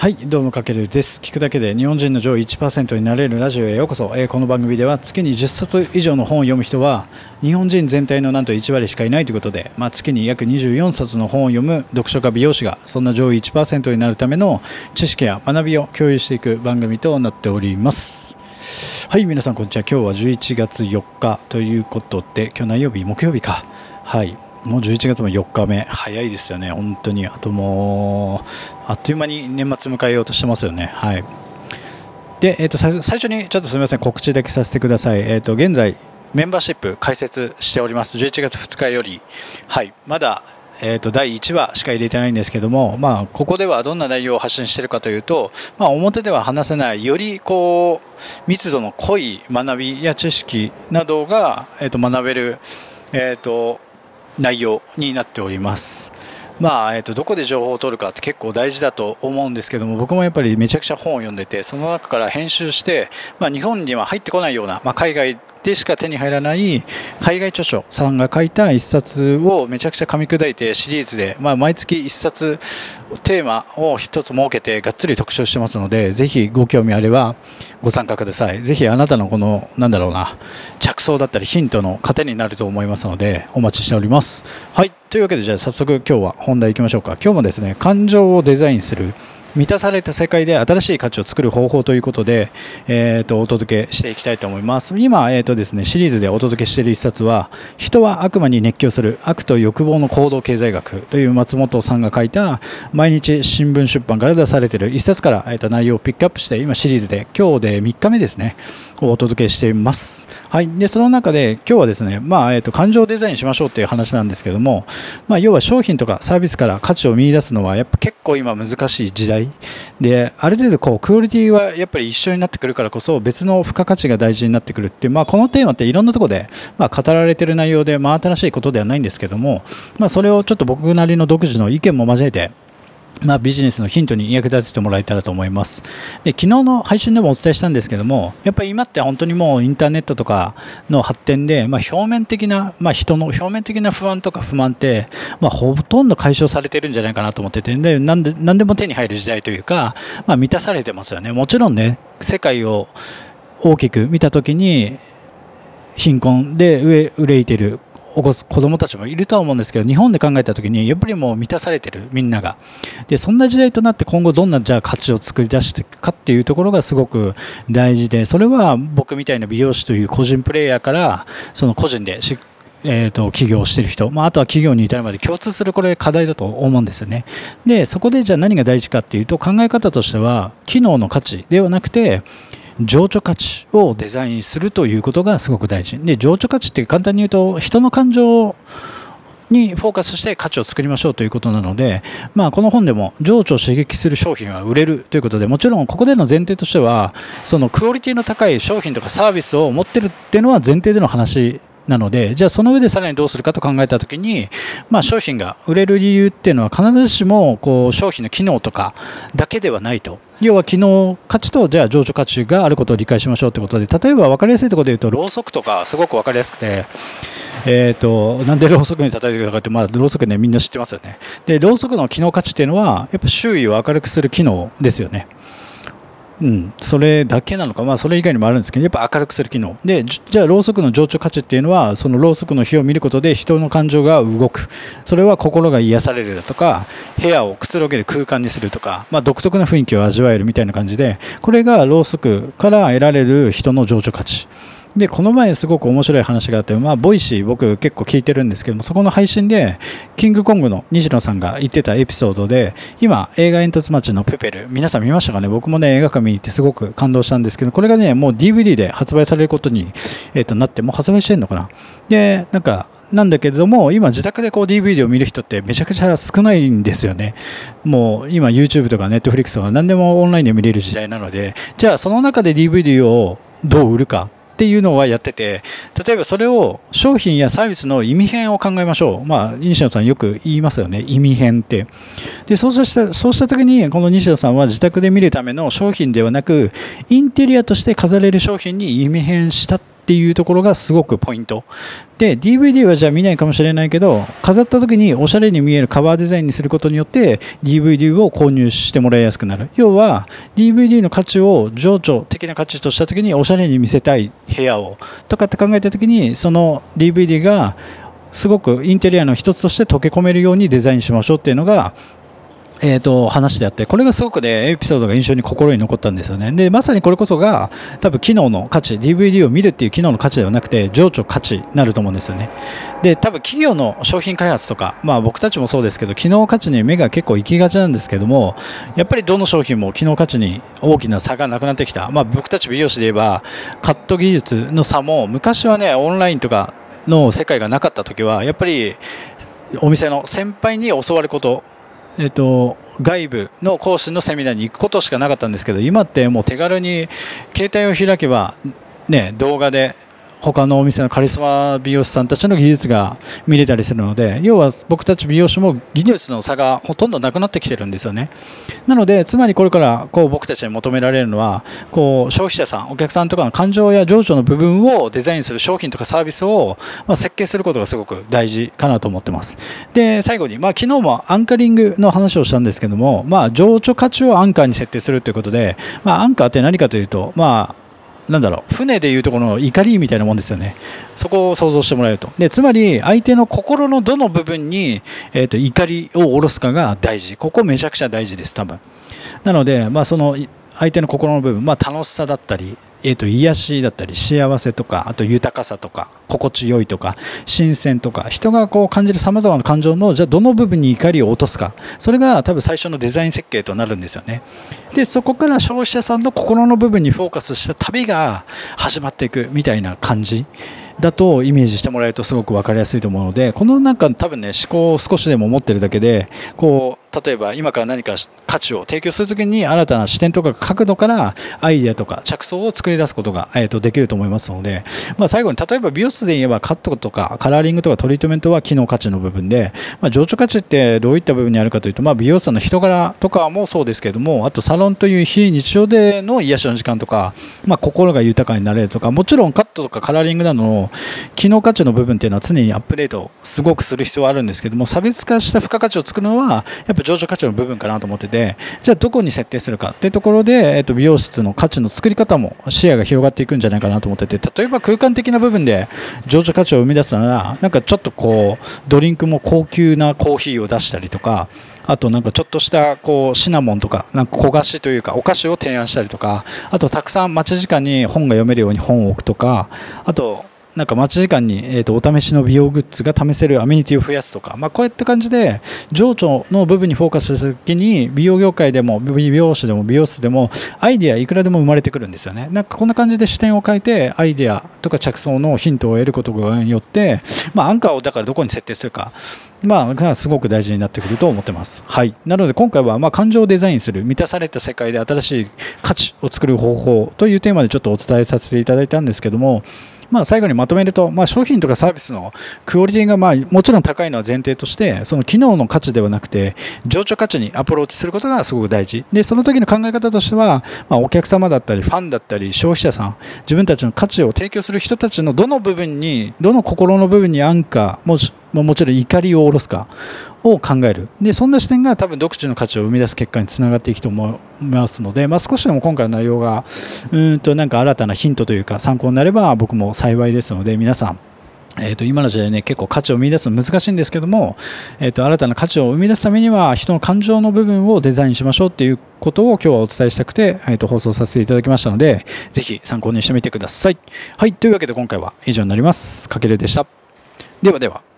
はいどうもかけるです。聞くだけで日本人の上位1%になれるラジオへようこそ、えー、この番組では月に10冊以上の本を読む人は日本人全体のなんと1割しかいないということで、まあ、月に約24冊の本を読む読書家美容師がそんな上位1%になるための知識や学びを共有していく番組となっております。はい皆さんこんにちは。今日は11月4日ということで今日何曜日？木曜日か。はい。もう11月も4日目、早いですよね、本当に。あともう、あっという間に年末迎えようとしてますよね。はい。で、えーと、最初にちょっとすみません、告知だけさせてください。えーと、現在、メンバーシップ開設しております。11月2日より。はい。まだ、えーと、第1話しか入れてないんですけども、まあ、ここではどんな内容を発信しているかというと、まあ、表では話せないよりこう密度の濃い学びや知識などが、えー、と学べる、えー、と内容になっております。まあえー、とどこで情報を取るかって結構大事だと思うんですけども僕もやっぱりめちゃくちゃ本を読んでてその中から編集して、まあ、日本には入ってこないような、まあ、海外でしか手に入らない海外著書さんが書いた一冊をめちゃくちゃ噛み砕いてシリーズで、まあ、毎月一冊テーマを一つ設けてがっつり特集してますのでぜひご興味あればご参加ください。ぜひあなたのこのなんだろうな着想だったりヒントの糧になると思いますのでお待ちしております。はい。というわけでじゃあ早速今日は本題いきましょうか。今日もですね感情をデザインする満たされた世界で新しい価値を作る方法ということで、えー、とお届けしていきたいと思います。今、えーとですね、シリーズでお届けしている一冊は、人は悪魔に熱狂する悪と欲望の行動経済学という松本さんが書いた毎日新聞出版から出されている一冊から、えー、と内容をピックアップして、今シリーズで今日で3日目ですね、お届けしています。はい。で、その中で今日はですね、まあ、えっ、ー、と、感情デザインしましょうっていう話なんですけども、まあ、要は商品とかサービスから価値を見出すのは、やっぱ結構今難しい時代である程度こうクオリティはやっぱり一緒になってくるからこそ別の付加価値が大事になってくるっていう、まあ、このテーマっていろんなとこで、まあ、語られてる内容で、まあ、新しいことではないんですけども、まあ、それをちょっと僕なりの独自の意見も交えてまあ、ビジネスのヒントに役立ててもらえたらと思います。で昨日の配信でもお伝えしたんですけども、やっぱり今って本当にもうインターネットとかの発展で、まあ、表面的な、まあ、人の表面的な不安とか不満って、まあ、ほとんど解消されてるんじゃないかなと思ってて、で何で何でも手に入る時代というか、まあ、満たされてますよね。もちろんね、世界を大きく見たときに、貧困で憂いてる起こす子供たちもいるとは思うんですけど日本で考えた時にやっぱりもう満たされてるみんながでそんな時代となって今後どんなじゃあ価値を作り出していくかっていうところがすごく大事でそれは僕みたいな美容師という個人プレイヤーからその個人でえーと、起業してる人、まあ、あとは企業に至るまで共通するこれ課題だと思うんですよね。でそこでじゃあ何が大事かっていうと考え方としては機能の価値ではなくて情緒価値をデザインするということがすごく大事。で情緒価値って簡単に言うと人の感情にフォーカスして価値を作りましょうということなので、まあ、この本でも情緒を刺激する商品は売れるということでもちろんここでの前提としてはそのクオリティの高い商品とかサービスを持ってるっていうのは前提での話なのでじゃあその上でさらにどうするかと考えた時に、まあ、商品が売れる理由っていうのは必ずしもこう商品の機能とかだけではないと。要は機能価値とじゃあ情緒価値があることを理解しましょうということで例えば分かりやすいところで言うとろうそくとかすごく分かりやすくてえーと、なんでろうそくに例えてくるかって、まあ、ろうそくねみんな知ってますよね。でろうそくの機能価値っていうのはやっぱ周囲を明るくする機能ですよね。うん、それだけなのか、まあ、それ以外にもあるんですけど、やっぱ明るくする機能。で、じゃあ、ろうそくの情緒価値っていうのは、そのろうそくの火を見ることで人の感情が動く。それは心が癒されるだとか、部屋をくつろげる空間にするとか、まあ、独特な雰囲気を味わえるみたいな感じで、これがろうそくから得られる人の情緒価値。でこの前すごく面白い話があって、まあ、 Voicy 僕結構聞いてるんですけどもそこの配信でキングコングの西野さんが言ってたエピソードで今映画えんとつ町のプペル皆さん見ましたかね？僕もね映画館見に行ってすごく感動したんですけどこれがねもう DVD で発売されることに、えー、となってもう発売してるのかな？でなんかなんだけれども、今自宅でこう DVD を見る人ってめちゃくちゃ少ないんですよね。もう今 YouTube とか Netflix とか何でもオンラインで見れる時代なので、じゃあその中で DVD をどう売るか。っていうのはやってて、例えばそれを商品やサービスの意味変を考えましょう。まあ、西野さんよく言いますよね。意味変って。でそうしたそうした時にこの西野さんは自宅で見るための商品ではなくインテリアとして飾れる商品に意味変したていうところがすごくポイント。で DVD はじゃあ見ないかもしれないけど飾った時におしゃれに見えるカバーデザインにすることによって DVD を購入してもらいやすくなる。要は DVD の価値を情緒的な価値とした時におしゃれに見せたい部屋をとかって考えた時にその DVD がすごくインテリアの一つとして溶け込めるようにデザインしましょうっていうのがえーと、話であってこれがすごくねエピソードが印象に心に残ったんですよね。でまさにこれこそが多分機能の価値 DVD を見るっていう機能の価値ではなくて情緒価値になると思うんですよね。で多分企業の商品開発とか、まあ、僕たちもそうですけど機能価値に目が結構行きがちなんですけどもやっぱりどの商品も機能価値に大きな差がなくなってきた、まあ、僕たち美容師で言えばカット技術の差も昔はねオンラインとかの世界がなかった時はやっぱりお店の先輩に教わることえっと、外部の講師のセミナーに行くことしかなかったんですけど今ってもう手軽に携帯を開けば、ね、動画で他のお店のカリスマ美容師さんたちの技術が見れたりするので要は僕たち美容師も技術の差がほとんどなくなってきてるんですよね。なのでつまりこれからこう僕たちに求められるのはこう消費者さんお客さんとかの感情や情緒の部分をデザインする商品とかサービスを、ま設計することがすごく大事かなと思ってます。で最後に、まあ、昨日もアンカリングの話をしたんですけども、まあ、情緒価値をアンカーに設定するということで、まあ、アンカーって何かというと、まあなんだろう船でいうとこの怒りみたいなもんですよね。そこを想像してもらえると。でつまり相手の心のどの部分に、えーと、怒りを下ろすかが大事。ここめちゃくちゃ大事です多分。なので、まあ、その相手の心の部分、まあ、楽しさだったりえーと、癒しだったり幸せとかあと豊かさとか心地よいとか新鮮とか人がこう感じるさまざまな感情のじゃあどの部分に怒りを落とすか。それが多分最初のデザイン設計となるんですよね。でそこから消費者さんの心の部分にフォーカスした旅が始まっていくみたいな感じだとイメージしてもらえるとすごく分かりやすいと思うのでこのなんか多分ね思考を少しでも持ってるだけでこう例えば今から何か価値を提供するときに新たな視点とか角度からアイデアとか着想を作り出すことが、えー、とできると思いますので、まあ、最後に例えば美容室で言えばカットとかカラーリングとかトリートメントは機能価値の部分で、まあ、情緒価値ってどういった部分にあるかというと、まあ、美容師さんの人柄とかもそうですけどもあとサロンという非日常での癒しの時間とか、まあ、心が豊かになれるとかもちろんカットとかカラーリングなどの機能価値の部分っていうのは常にアップデートすごくする必要はあるんですけども差別化した付加価値を作るのはやっぱ情緒価値の部分かなと思っててじゃあどこに設定するかっていうところで、えー、と美容室の価値の作り方も視野が広がっていくんじゃないかなと思ってて例えば空間的な部分で情緒価値を生み出すならなんかちょっとこうドリンクも高級なコーヒーを出したりとかあとなんかちょっとしたこうシナモンとかなんか焦がしというかお菓子を提案したりとかあとたくさん待ち時間に本が読めるように本を置くとかあとなんか待ち時間に、えーと、お試しの美容グッズが試せるアメニティを増やすとか、まあ、こういった感じで情緒の部分にフォーカスした時に美容業界でも美容師でも美容室でもアイデアいくらでも生まれてくるんですよね。なんかこんな感じで視点を変えてアイデアとか着想のヒントを得ることによって、まあ、アンカーをだからどこに設定するか。まあ、すごく大事になってくると思ってます。はい。なので今回は、まあ、感情をデザインする、満たされた世界で新しい価値を作る方法というテーマでちょっとお伝えさせていただいたんですけども、まあ、最後にまとめると、まあ、商品とかサービスのクオリティがまあもちろん高いのは前提としてその機能の価値ではなくて情緒価値にアプローチすることがすごく大事でその時の考え方としては、まあ、お客様だったりファンだったり消費者さん自分たちの価値を提供する人たちのどの部分にどの心の部分にアンカーもももちろん怒りを下ろすかを考えるでそんな視点が多分独自の価値を生み出す結果につながっていくと思いますので、まあ、少しでも今回の内容がうんとなんか新たなヒントというか参考になれば僕も幸いですので皆さんえー、と今の時代ね結構価値を生み出すの難しいんですけども、えー、と新たな価値を生み出すためには人の感情の部分をデザインしましょうっていうことを今日はお伝えしたくて、えー、と放送させていただきましたのでぜひ参考にしてみてください。はいというわけで今回は以上になります。かけるでした。ではでは。